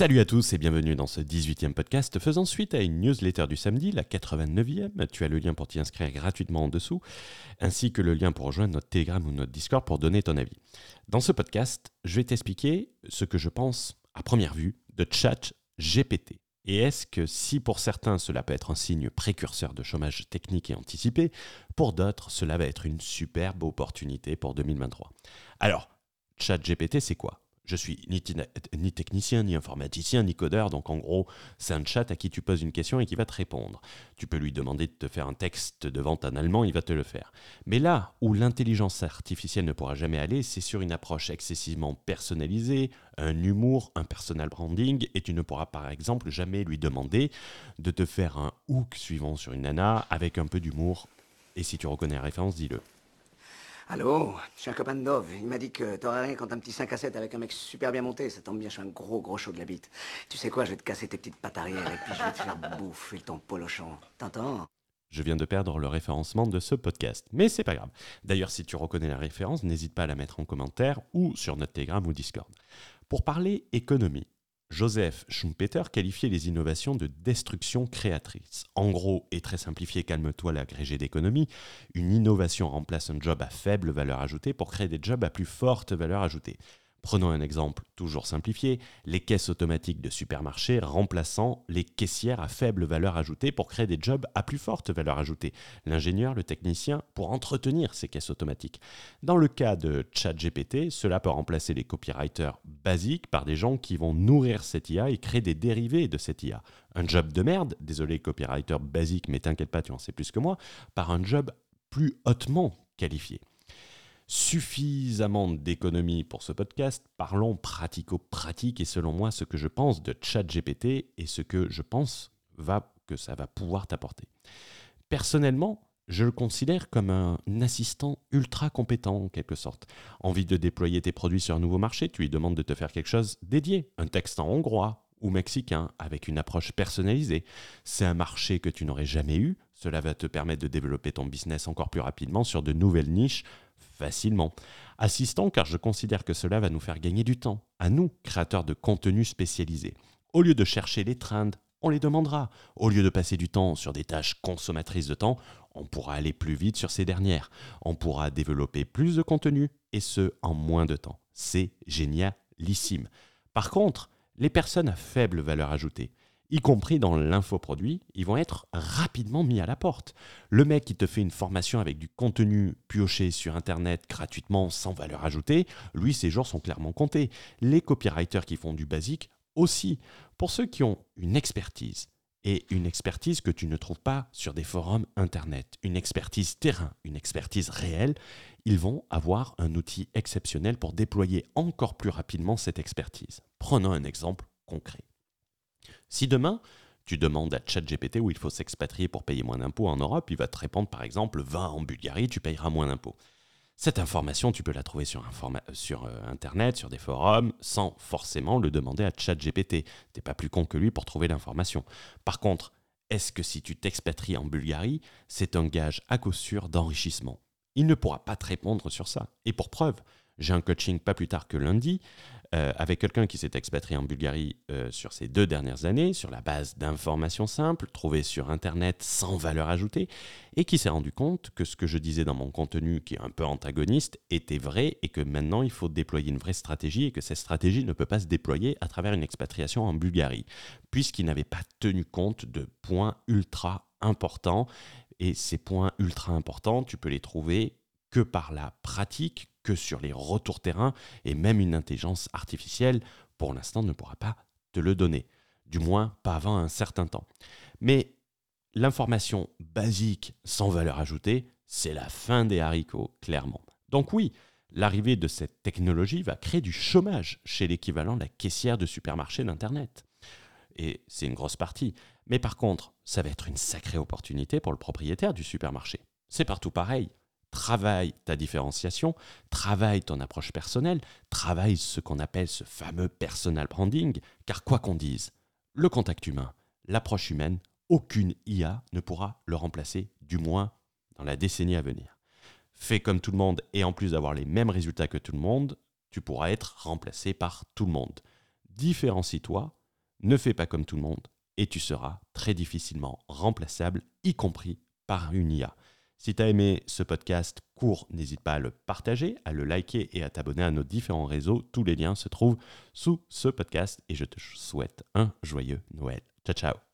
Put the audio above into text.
Salut à tous et bienvenue dans ce 18e podcast faisant suite à une newsletter du samedi, la 89e. Tu as le lien pour t'y inscrire gratuitement en dessous, ainsi que le lien pour rejoindre notre Telegram ou notre Discord pour donner ton avis. Dans ce podcast, je vais t'expliquer ce que je pense à première vue de Chat GPT. Et est-ce que si pour certains cela peut être un signe précurseur de chômage technique et anticipé, pour d'autres cela va être une superbe opportunité pour 2023 Alors, ChatGPT c'est quoi? Je suis ni, ni, technicien, ni informaticien, ni codeur, donc en gros, c'est un chat à qui tu poses une question et qui va te répondre. Tu peux lui demander de te faire un texte de vente en allemand, il va te le faire. Mais là où l'intelligence artificielle ne pourra jamais aller, c'est sur une approche excessivement personnalisée, un humour, un personal branding, et tu ne pourras par exemple jamais lui demander de te faire un hook suivant sur une nana avec un peu d'humour. Et si tu reconnais la référence, dis-le. Allô Je suis un copain de Dove. Il m'a dit que t'aurais rien quand un petit 5 à 7 avec un mec super bien monté. Ça tombe bien, je suis un gros gros chaud de la bite. Tu sais quoi, je vais te casser tes petites pattes arrière et puis je vais te faire bouffer ton polochon. T'entends? Je viens de perdre le référencement de ce podcast, mais c'est pas grave. D'ailleurs, si tu reconnais la référence, n'hésite pas à la mettre en commentaire ou sur notre Telegram ou Discord. Pour parler économie, Joseph Schumpeter qualifiait les innovations de destruction créatrice. En gros, et très simplifié, calme-toi l'agrégé d'économie, une innovation remplace un job à faible valeur ajoutée pour créer des jobs à plus forte valeur ajoutée. Prenons un exemple toujours simplifié, les caisses automatiques de supermarchés remplaçant les caissières à faible valeur ajoutée pour créer des jobs à plus forte valeur ajoutée. L'ingénieur, le technicien, pour entretenir ces caisses automatiques. Dans le cas de ChatGPT, cela peut remplacer les copywriters basiques par des gens qui vont nourrir cette IA et créer des dérivés de cette IA. Un job de merde, désolé copywriter basique, mais t'inquiète pas, tu en sais plus que moi, par un job plus hautement qualifié suffisamment d'économie pour ce podcast. Parlons pratico-pratique et selon moi ce que je pense de ChatGPT et ce que je pense va, que ça va pouvoir t'apporter. Personnellement, je le considère comme un assistant ultra compétent en quelque sorte. Envie de déployer tes produits sur un nouveau marché, tu lui demandes de te faire quelque chose dédié, un texte en hongrois ou mexicain avec une approche personnalisée. C'est un marché que tu n'aurais jamais eu, cela va te permettre de développer ton business encore plus rapidement sur de nouvelles niches facilement. Assistant car je considère que cela va nous faire gagner du temps, à nous, créateurs de contenu spécialisés. Au lieu de chercher les trends, on les demandera. Au lieu de passer du temps sur des tâches consommatrices de temps, on pourra aller plus vite sur ces dernières. On pourra développer plus de contenu et ce en moins de temps. C'est génialissime. Par contre, les personnes à faible valeur ajoutée, y compris dans l'infoproduit, ils vont être rapidement mis à la porte. Le mec qui te fait une formation avec du contenu pioché sur Internet gratuitement sans valeur ajoutée, lui, ses jours sont clairement comptés. Les copywriters qui font du basique aussi. Pour ceux qui ont une expertise, et une expertise que tu ne trouves pas sur des forums Internet, une expertise terrain, une expertise réelle, ils vont avoir un outil exceptionnel pour déployer encore plus rapidement cette expertise. Prenons un exemple concret. Si demain, tu demandes à ChatGPT où il faut s'expatrier pour payer moins d'impôts en Europe, il va te répondre par exemple 20 en Bulgarie, tu payeras moins d'impôts. Cette information, tu peux la trouver sur, sur euh, Internet, sur des forums, sans forcément le demander à ChatGPT. T'es pas plus con que lui pour trouver l'information. Par contre, est-ce que si tu t'expatries en Bulgarie, c'est un gage à coup sûr d'enrichissement? Il ne pourra pas te répondre sur ça. Et pour preuve, j'ai un coaching pas plus tard que lundi euh, avec quelqu'un qui s'est expatrié en Bulgarie euh, sur ces deux dernières années, sur la base d'informations simples, trouvées sur Internet sans valeur ajoutée, et qui s'est rendu compte que ce que je disais dans mon contenu, qui est un peu antagoniste, était vrai, et que maintenant il faut déployer une vraie stratégie, et que cette stratégie ne peut pas se déployer à travers une expatriation en Bulgarie, puisqu'il n'avait pas tenu compte de points ultra importants, et ces points ultra importants, tu peux les trouver que par la pratique, sur les retours terrain, et même une intelligence artificielle, pour l'instant, ne pourra pas te le donner. Du moins, pas avant un certain temps. Mais l'information basique sans valeur ajoutée, c'est la fin des haricots, clairement. Donc oui, l'arrivée de cette technologie va créer du chômage chez l'équivalent de la caissière de supermarché d'Internet. Et c'est une grosse partie. Mais par contre, ça va être une sacrée opportunité pour le propriétaire du supermarché. C'est partout pareil travaille ta différenciation, travaille ton approche personnelle, travaille ce qu'on appelle ce fameux personal branding, car quoi qu'on dise, le contact humain, l'approche humaine, aucune IA ne pourra le remplacer, du moins dans la décennie à venir. Fais comme tout le monde et en plus d'avoir les mêmes résultats que tout le monde, tu pourras être remplacé par tout le monde. Différencie-toi, Ne fais pas comme tout le monde et tu seras très difficilement remplaçable, y compris par une IA. Si tu as aimé ce podcast court, n'hésite pas à le partager, à le liker et à t'abonner à nos différents réseaux. Tous les liens se trouvent sous ce podcast et je te souhaite un joyeux Noël. Ciao ciao